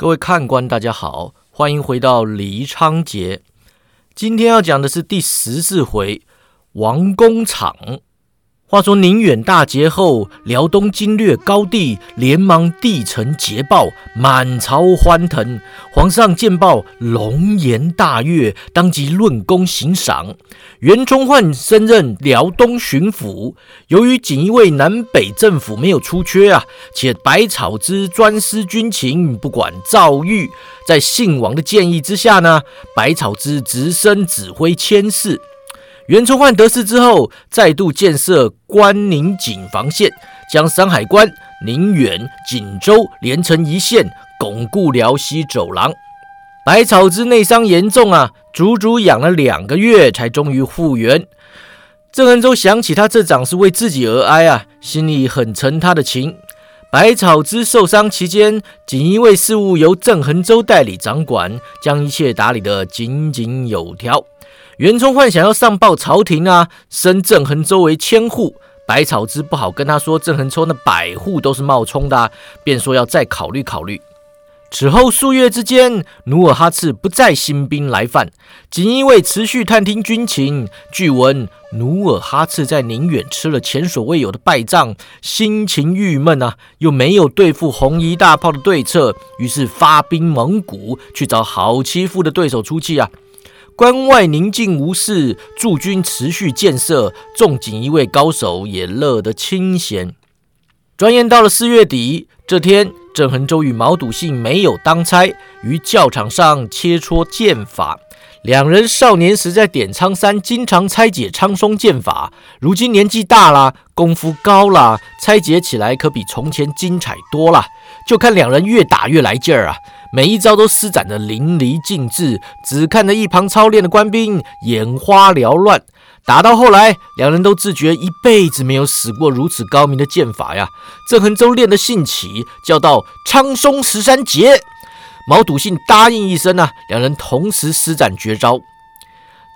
各位看官，大家好，欢迎回到黎昌杰。今天要讲的是第十四回王工厂。话说宁远大捷后，辽东经略高帝连忙递呈捷报，满朝欢腾。皇上见报，龙颜大悦，当即论功行赏。袁崇焕升任辽东巡抚。由于锦衣卫南北政府没有出缺啊，且百草之专司军情，不管诏谕，在信王的建议之下呢，百草之直升指挥千事。袁崇焕得势之后，再度建设关宁锦防线，将山海关、宁远、锦州连成一线，巩固辽西走廊。百草之内伤严重啊，足足养了两个月，才终于复原。郑恒洲想起他这掌是为自己而哀啊，心里很沉他的情。百草之受伤期间，锦衣卫事务由郑恒洲代理掌管，将一切打理得井井有条。袁崇焕想要上报朝廷啊，升郑恒州为千户。百草之不好跟他说，郑恒州那百户都是冒充的，便说要再考虑考虑。此后数月之间，努尔哈赤不再兴兵来犯，锦衣卫持续探听军情。据闻努尔哈赤在宁远吃了前所未有的败仗，心情郁闷啊，又没有对付红衣大炮的对策，于是发兵蒙古，去找好欺负的对手出气啊。关外宁静无事，驻军持续建设，众锦衣卫高手也乐得清闲。转眼到了四月底，这天，郑恒洲与毛笃信没有当差，于教场上切磋剑法。两人少年时在点苍山经常拆解苍松剑法，如今年纪大了，功夫高了，拆解起来可比从前精彩多了。就看两人越打越来劲儿啊！每一招都施展得淋漓尽致，只看着一旁操练的官兵眼花缭乱。打到后来，两人都自觉一辈子没有使过如此高明的剑法呀。郑恒洲练得兴起，叫道：“苍松十三节。”毛笃信答应一声啊，两人同时施展绝招。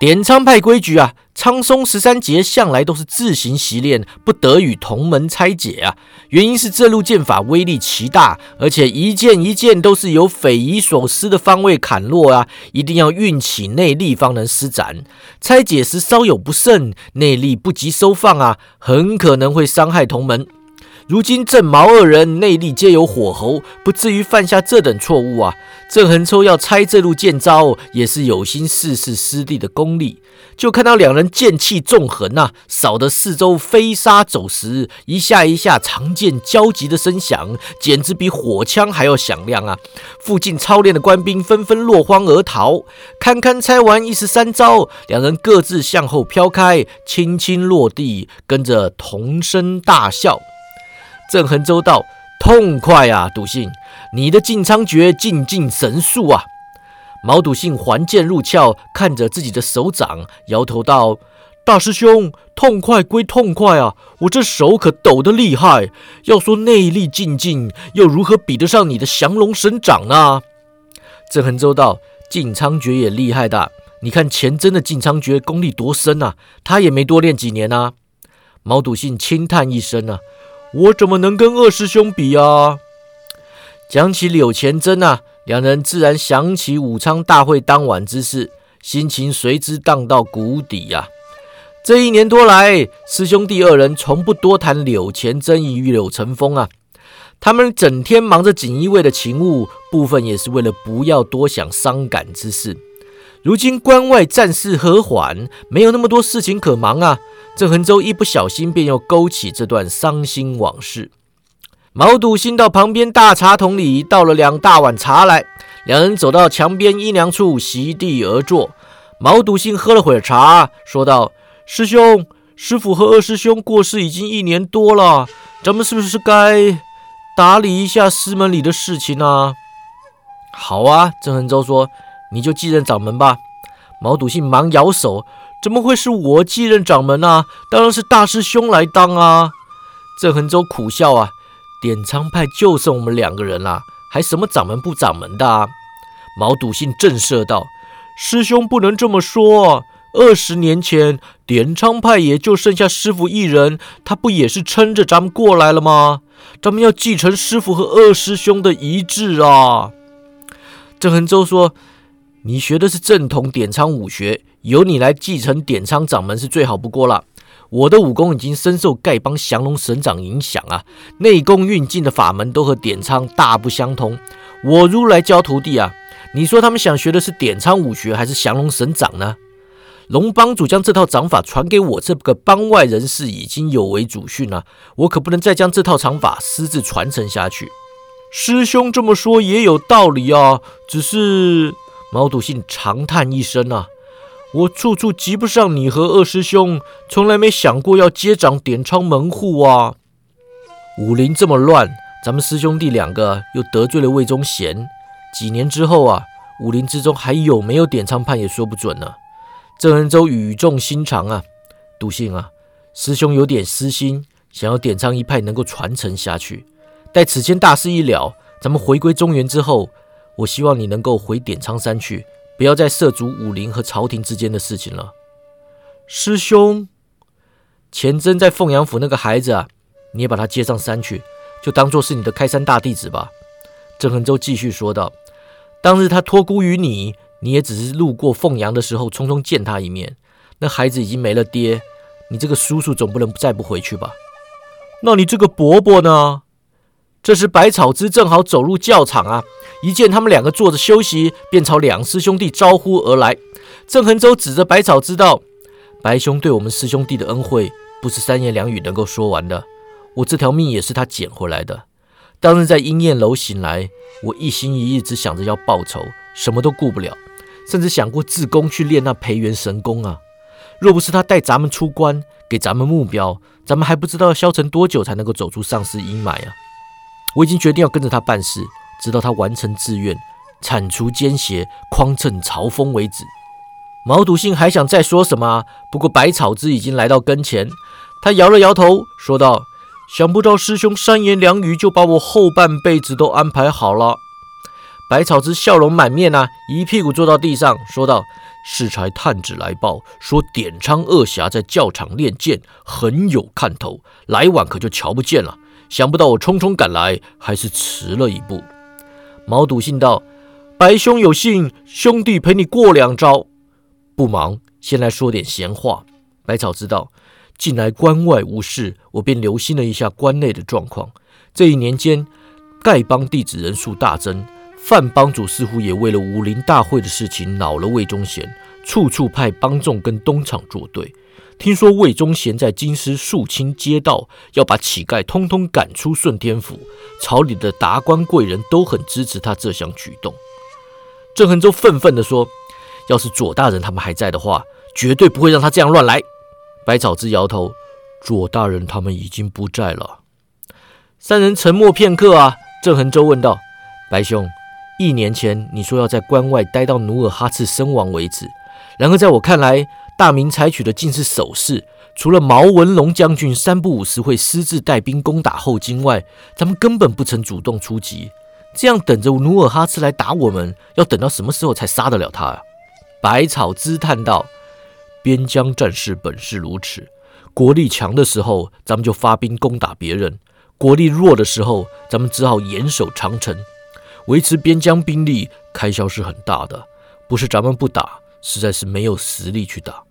点苍派规矩啊，苍松十三节向来都是自行习练，不得与同门拆解啊。原因是这路剑法威力奇大，而且一剑一剑都是由匪夷所思的方位砍落啊，一定要运起内力方能施展。拆解时稍有不慎，内力不及收放啊，很可能会伤害同门。如今郑毛二人内力皆有火候，不至于犯下这等错误啊！郑恒抽要拆这路剑招，也是有心试试师弟的功力。就看到两人剑气纵横呐，扫得四周飞沙走石，一下一下长剑交集的声响，简直比火枪还要响亮啊！附近操练的官兵纷纷落荒而逃。堪堪拆完一十三招，两人各自向后飘开，轻轻落地，跟着同声大笑。郑恒州道：“痛快啊，笃信，你的晋昌诀进进神速啊！”毛笃信还剑入鞘，看着自己的手掌，摇头道：“大师兄，痛快归痛快啊，我这手可抖得厉害。要说内力进进，又如何比得上你的降龙神掌呢？”郑恒州道：“晋昌诀也厉害的，你看钱真的晋昌诀功力多深啊，他也没多练几年啊。”毛笃信轻叹一声啊。我怎么能跟二师兄比啊？讲起柳钱真啊，两人自然想起武昌大会当晚之事，心情随之荡到谷底呀。这一年多来，师兄弟二人从不多谈柳钱真与柳成风啊。他们整天忙着锦衣卫的勤务，部分也是为了不要多想伤感之事。如今关外战事和缓，没有那么多事情可忙啊。郑恒洲一不小心，便又勾起这段伤心往事。毛笃信到旁边大茶桶里倒了两大碗茶来，两人走到墙边阴凉处，席地而坐。毛笃信喝了会儿茶，说道：“师兄，师傅和二师兄过世已经一年多了，咱们是不是该打理一下师门里的事情啊？”“好啊。”郑恒洲说，“你就继任掌门吧。”毛笃信忙摇手。怎么会是我继任掌门啊？当然是大师兄来当啊！郑恒洲苦笑啊，点苍派就剩我们两个人了，还什么掌门不掌门的？啊？毛笃信震慑道：“师兄不能这么说。二十年前，点苍派也就剩下师傅一人，他不也是撑着咱们过来了吗？咱们要继承师傅和二师兄的遗志啊！”郑恒洲说：“你学的是正统点苍武学，由你来继承点苍掌门是最好不过了。我的武功已经深受丐帮降龙神掌影响啊，内功运劲的法门都和点苍大不相同。我如来教徒弟啊，你说他们想学的是点苍武学还是降龙神掌呢？”龙帮主将这套掌法传给我这个帮外人士，已经有违祖训了。我可不能再将这套掌法私自传承下去。师兄这么说也有道理啊，只是毛笃信长叹一声啊，我处处及不上你和二师兄，从来没想过要接掌点昌门户啊。武林这么乱，咱们师兄弟两个又得罪了魏忠贤，几年之后啊，武林之中还有没有点昌派也说不准呢。郑恩洲语重心长啊，笃信啊，师兄有点私心，想要点苍一派能够传承下去。待此间大事一了，咱们回归中原之后，我希望你能够回点苍山去，不要再涉足武林和朝廷之间的事情了。师兄，钱真在凤阳府那个孩子啊，你也把他接上山去，就当做是你的开山大弟子吧。郑恒洲继续说道：“当日他托孤于你。”你也只是路过凤阳的时候，匆匆见他一面。那孩子已经没了爹，你这个叔叔总不能再不回去吧？那你这个伯伯呢？这时百草枝正好走入教场啊，一见他们两个坐着休息，便朝两师兄弟招呼而来。郑恒洲指着百草枝道：“白兄对我们师兄弟的恩惠，不是三言两语能够说完的。我这条命也是他捡回来的。当日在鹰燕楼醒来，我一心一意只想着要报仇，什么都顾不了。”甚至想过自宫去练那培元神功啊！若不是他带咱们出关，给咱们目标，咱们还不知道消沉多久才能够走出丧尸阴霾啊！我已经决定要跟着他办事，直到他完成志愿，铲除奸邪，匡正朝风为止。毛笃信还想再说什么，不过百草枝已经来到跟前，他摇了摇头，说道：“想不到师兄三言两语就把我后半辈子都安排好了。”百草枝笑容满面啊，一屁股坐到地上，说道：“适才探子来报，说点昌二侠在教场练剑，很有看头，来晚可就瞧不见了。想不到我匆匆赶来，还是迟了一步。”毛笃信道：“白兄有信，兄弟陪你过两招。不忙，先来说点闲话。”百草知道，近来关外无事，我便留心了一下关内的状况。这一年间，丐帮弟子人数大增。范帮主似乎也为了武林大会的事情恼了魏忠贤，处处派帮众跟东厂作对。听说魏忠贤在京师肃清街道，要把乞丐通通赶出顺天府。朝里的达官贵人都很支持他这项举动。郑恒洲愤愤地说：“要是左大人他们还在的话，绝对不会让他这样乱来。”百草枝摇头：“左大人他们已经不在了。”三人沉默片刻啊，郑恒洲问道：“白兄。”一年前你说要在关外待到努尔哈赤身亡为止，然而在我看来，大明采取的尽是守势。除了毛文龙将军三不五时会私自带兵攻打后金外，咱们根本不曾主动出击。这样等着努尔哈赤来打我们，要等到什么时候才杀得了他啊？百草枝叹道：“边疆战事本是如此，国力强的时候，咱们就发兵攻打别人；国力弱的时候，咱们只好严守长城。”维持边疆兵力开销是很大的，不是咱们不打，实在是没有实力去打。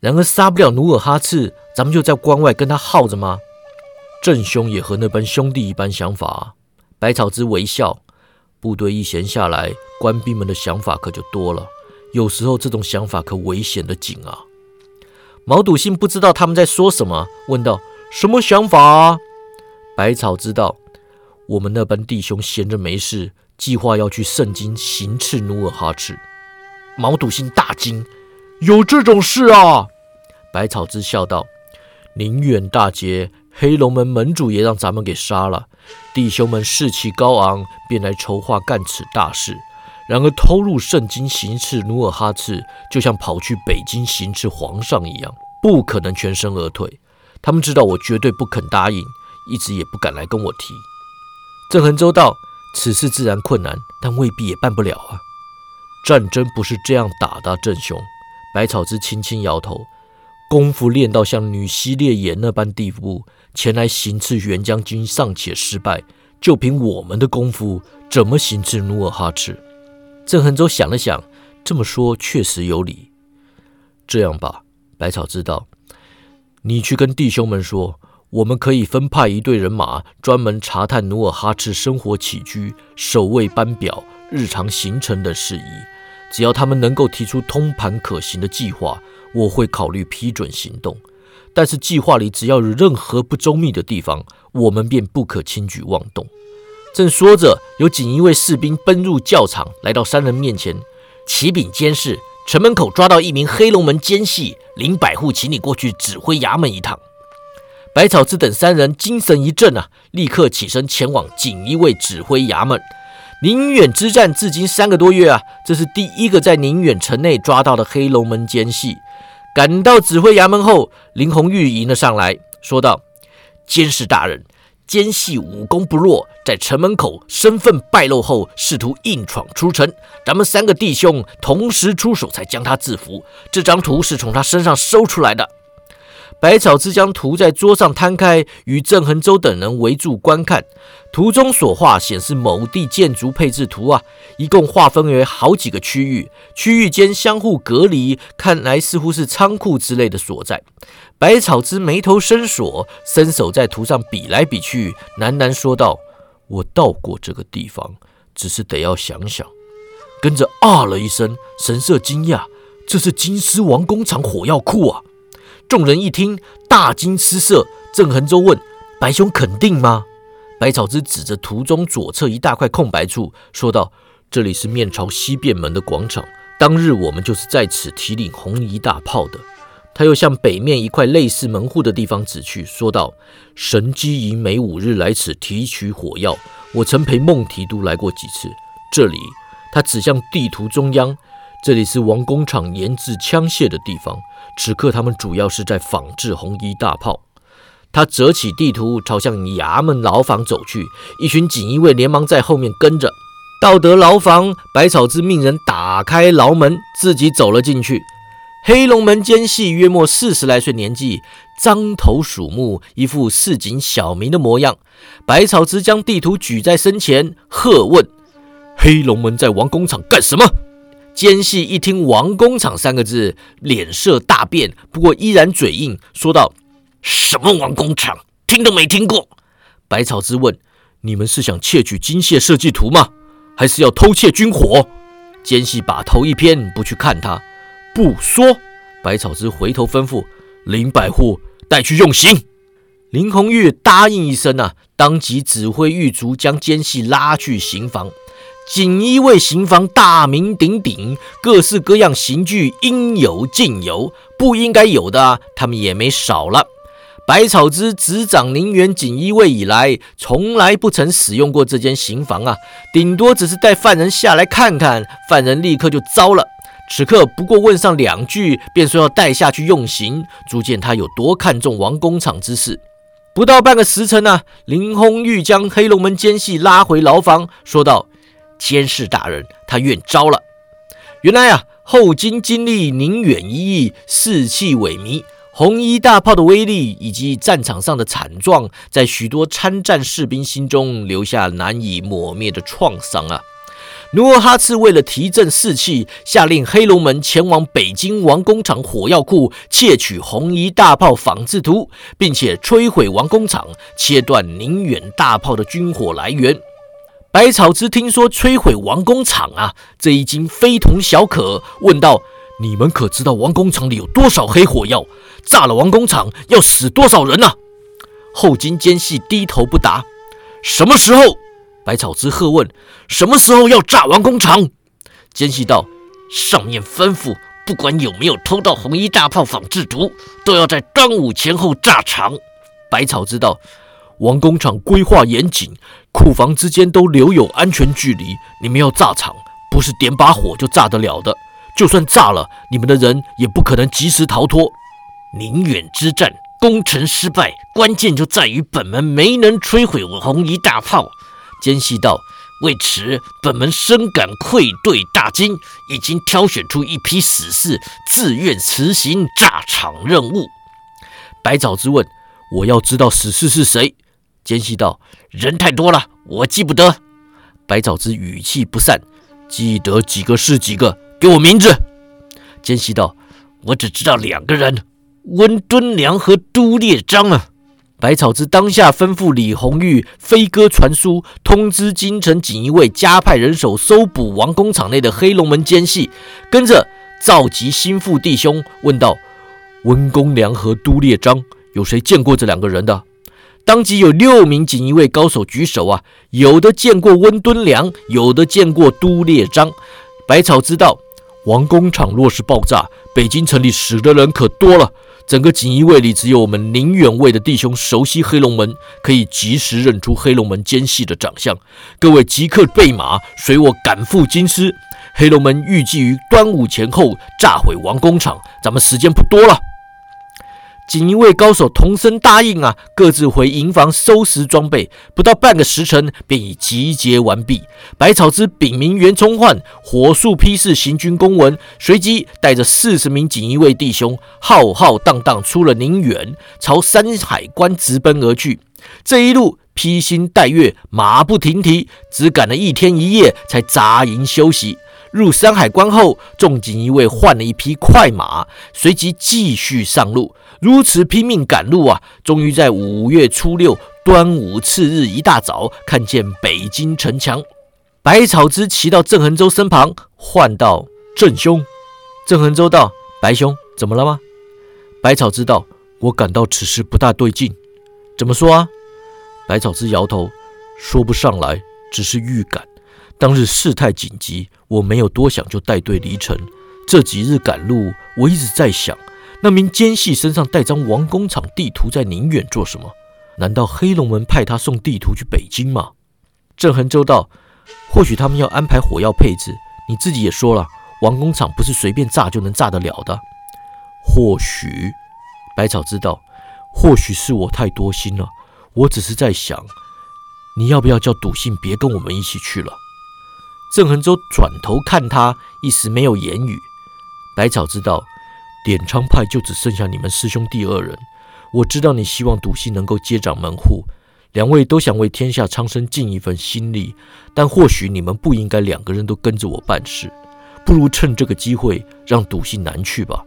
然而杀不了努尔哈赤，咱们就在关外跟他耗着吗？郑兄也和那般兄弟一般想法。百草之微笑，部队一闲下来，官兵们的想法可就多了。有时候这种想法可危险的紧啊。毛笃信不知道他们在说什么，问道：“什么想法啊？”百草知道。我们那班弟兄闲着没事，计划要去圣经行刺努尔哈赤。毛笃信大惊：“有这种事啊！”百草枝笑道：“宁远大捷，黑龙门门主也让咱们给杀了。弟兄们士气高昂，便来筹划干此大事。然而偷入圣经行刺努尔哈赤，就像跑去北京行刺皇上一样，不可能全身而退。他们知道我绝对不肯答应，一直也不敢来跟我提。”郑恒洲道：“此事自然困难，但未必也办不了啊。战争不是这样打的，郑雄。”百草枝轻轻摇头：“功夫练到像女西烈眼那般地步，前来行刺袁将军尚且失败，就凭我们的功夫，怎么行刺努尔哈赤？”郑恒洲想了想，这么说确实有理。这样吧，百草知道，你去跟弟兄们说，我们可以分派一队人马，专门查探努尔哈赤生活起居、守卫班表、日常行程的事宜。只要他们能够提出通盘可行的计划，我会考虑批准行动。但是计划里只要有任何不周密的地方，我们便不可轻举妄动。正说着，有锦衣卫士兵奔入教场，来到三人面前，启禀监视，城门口抓到一名黑龙门奸细林百户，请你过去指挥衙门一趟。百草之等三人精神一振啊，立刻起身前往锦衣卫指挥衙门。宁远之战至今三个多月啊，这是第一个在宁远城内抓到的黑龙门奸细。赶到指挥衙门后，林红玉迎了上来，说道：“监视大人。”奸细武功不弱，在城门口身份败露后，试图硬闯出城。咱们三个弟兄同时出手，才将他制服。这张图是从他身上搜出来的。百草之将图在桌上摊开，与郑恒洲等人围住观看。图中所画显示某地建筑配置图啊，一共划分为好几个区域，区域间相互隔离，看来似乎是仓库之类的所在。百草之眉头深锁，伸手在图上比来比去，喃喃说道：“我到过这个地方，只是得要想想。”跟着啊了一声，神色惊讶：“这是金狮王工厂火药库啊！”众人一听，大惊失色。郑恒洲问：“白兄肯定吗？”百草之指着图中左侧一大块空白处，说道：“这里是面朝西便门的广场，当日我们就是在此提领红衣大炮的。”他又向北面一块类似门户的地方指去，说道：“神机营每五日来此提取火药，我曾陪孟提督来过几次。这里，他指向地图中央，这里是王工厂研制枪械的地方。此刻，他们主要是在仿制红衣大炮。”他折起地图，朝向衙门牢房走去，一群锦衣卫连忙在后面跟着。到得牢房，百草之命人打开牢门，自己走了进去。黑龙门奸细约莫四十来岁年纪，獐头鼠目，一副市井小民的模样。百草之将地图举在身前，喝问：“黑龙门在王工厂干什么？”奸细一听“王工厂”三个字，脸色大变，不过依然嘴硬，说道：“什么王工厂？听都没听过。”百草之问：“你们是想窃取机械设计图吗？还是要偷窃军火？”奸细把头一偏，不去看他。不说，百草之回头吩咐林百户带去用刑。林红玉答应一声啊，当即指挥狱卒将奸细拉去刑房。锦衣卫刑房大名鼎鼎，各式各样刑具应有尽有，不应该有的他们也没少了。百草之执掌宁远锦衣卫以来，从来不曾使用过这间刑房啊，顶多只是带犯人下来看看，犯人立刻就糟了。此刻不过问上两句，便说要带下去用刑，足见他有多看重王工厂之事。不到半个时辰呢，林轰玉将黑龙门奸细拉回牢房，说道：“监视大人，他愿招了。”原来啊，后金经历宁远一役，士气萎靡，红衣大炮的威力以及战场上的惨状，在许多参战士兵心中留下难以抹灭的创伤啊。努尔哈赤为了提振士气，下令黑龙门前往北京王工厂火药库窃取红衣大炮仿制图，并且摧毁王工厂，切断宁远大炮的军火来源。百草之听说摧毁王工厂啊，这已经非同小可，问道：“你们可知道王工厂里有多少黑火药？炸了王工厂要死多少人啊？”后金奸细低头不答。什么时候？百草之喝问：“什么时候要炸王工厂？”奸细道：“上面吩咐，不管有没有偷到红衣大炮仿制图，都要在端午前后炸场。”百草之道：“王工厂规划严谨，库房之间都留有安全距离。你们要炸场，不是点把火就炸得了的。就算炸了，你们的人也不可能及时逃脱。宁远之战攻城失败，关键就在于本门没能摧毁我红衣大炮。”奸细道：“为此，本门深感愧对大金，已经挑选出一批死士，自愿辞行炸场任务。”百草之问：“我要知道死士是谁？”奸细道：“人太多了，我记不得。”百草之语气不善：“记得几个是几个，给我名字。奸细道：“我只知道两个人，温敦良和都烈章啊。”百草之当下吩咐李红玉飞鸽传书，通知京城锦衣卫加派人手搜捕王工厂内的黑龙门奸细，跟着召集心腹弟兄，问道：“温公良和都烈章，有谁见过这两个人的？”当即有六名锦衣卫高手举手啊，有的见过温敦良，有的见过都烈章。百草知道，王工厂若是爆炸，北京城里死的人可多了。整个锦衣卫里，只有我们宁远卫的弟兄熟悉黑龙门，可以及时认出黑龙门奸细的长相。各位即刻备马，随我赶赴京师。黑龙门预计于端午前后炸毁王工厂，咱们时间不多了。锦衣卫高手同声答应啊，各自回营房收拾装备。不到半个时辰，便已集结完毕。百草之禀明袁崇焕，火速批示行军公文，随即带着四十名锦衣卫弟兄，浩浩荡荡出了宁远，朝山海关直奔而去。这一路披星戴月，马不停蹄，只赶了一天一夜，才扎营休息。入山海关后，众锦衣卫换了一匹快马，随即继续上路。如此拼命赶路啊，终于在五月初六端午次日一大早，看见北京城墙。百草之骑到郑恒洲身旁，唤道：“郑兄。”郑恒洲道：“白兄，怎么了吗？”百草之道：“我感到此事不大对劲。”怎么说啊？百草之摇头，说？不上来，只是预感。当日事态紧急，我没有多想就带队离城。这几日赶路，我一直在想。那名奸细身上带张王工厂地图，在宁远做什么？难道黑龙门派他送地图去北京吗？郑恒州道：“或许他们要安排火药配置。你自己也说了，王工厂不是随便炸就能炸得了的。或许，百草知道，或许是我太多心了。我只是在想，你要不要叫笃信别跟我们一起去了？”郑恒洲转头看他，一时没有言语。百草知道。点昌派就只剩下你们师兄弟二人。我知道你希望笃信能够接掌门户，两位都想为天下苍生尽一份心力，但或许你们不应该两个人都跟着我办事，不如趁这个机会让笃信南去吧。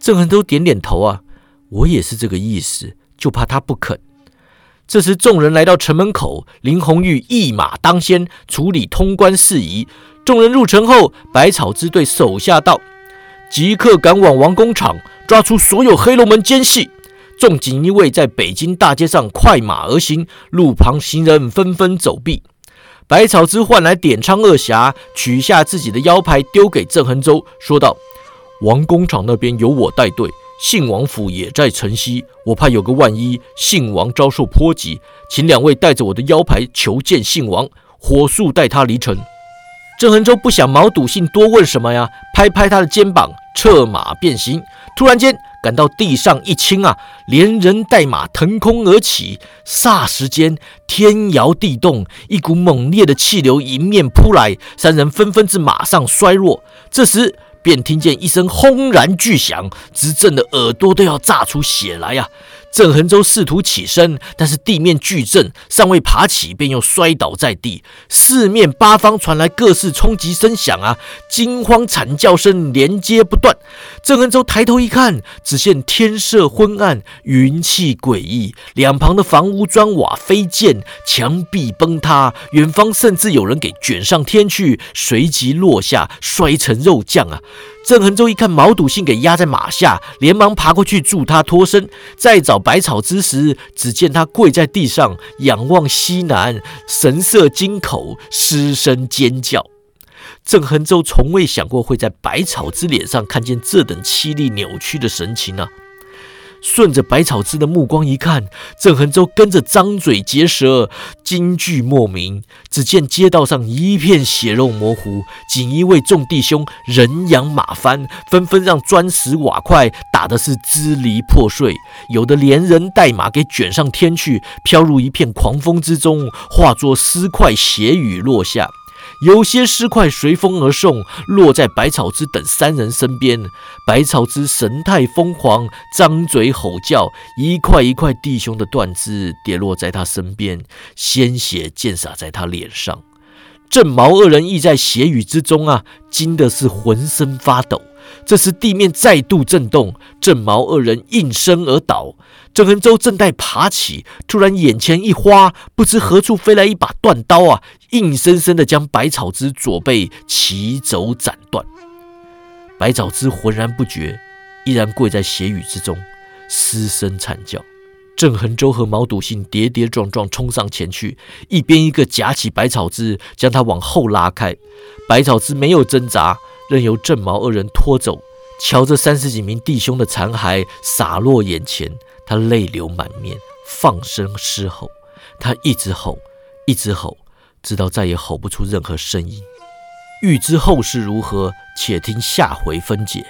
郑恒都点点头啊，我也是这个意思，就怕他不肯。这时众人来到城门口，林红玉一马当先处理通关事宜。众人入城后，百草之对手下道。即刻赶往王工厂，抓出所有黑龙门奸细。众锦衣卫在北京大街上快马而行，路旁行人纷纷走避。百草之唤来点昌二侠，取下自己的腰牌，丢给郑恒洲，说道：“王工厂那边由我带队，信王府也在城西，我怕有个万一，信王遭受波及，请两位带着我的腰牌求见信王，火速带他离城。”郑恒洲不想毛笃信多问什么呀，拍拍他的肩膀。策马变形，突然间感到地上一轻啊，连人带马腾空而起，霎时间天摇地动，一股猛烈的气流迎面扑来，三人纷纷自马上摔落。这时便听见一声轰然巨响，直震得耳朵都要炸出血来呀！郑恒洲试图起身，但是地面巨震，尚未爬起，便又摔倒在地。四面八方传来各式冲击声响啊，惊慌惨叫声连接不断。郑恒洲抬头一看，只见天色昏暗，云气诡异，两旁的房屋砖瓦飞溅，墙壁崩塌，远方甚至有人给卷上天去，随即落下，摔成肉酱啊！郑恒洲一看毛笃信给压在马下，连忙爬过去助他脱身。再找百草之时，只见他跪在地上，仰望西南，神色惊恐，失声尖叫。郑恒洲从未想过会在百草之脸上看见这等凄厉扭曲的神情啊！顺着百草枝的目光一看，郑恒洲跟着张嘴结舌，惊惧莫名。只见街道上一片血肉模糊，锦衣卫众弟兄人仰马翻，纷纷让砖石瓦块打的是支离破碎，有的连人带马给卷上天去，飘入一片狂风之中，化作尸块血雨落下。有些尸块随风而送，落在百草之等三人身边。百草之神态疯狂，张嘴吼叫，一块一块弟兄的断肢跌落在他身边，鲜血溅洒在他脸上。正毛二人亦在血雨之中啊，惊的是浑身发抖。这时地面再度震动，郑毛二人应声而倒。郑恒洲正待爬起，突然眼前一花，不知何处飞来一把断刀啊，硬生生的将百草之左背齐肘斩断。百草之浑然不觉，依然跪在血雨之中，嘶声惨叫。郑恒洲和毛笃信跌跌撞撞冲上前去，一边一个夹起百草之，将他往后拉开。百草之没有挣扎，任由郑毛二人拖走。瞧着三十几名弟兄的残骸洒落眼前，他泪流满面，放声嘶吼。他一直吼，一直吼，直到再也吼不出任何声音。欲知后事如何，且听下回分解。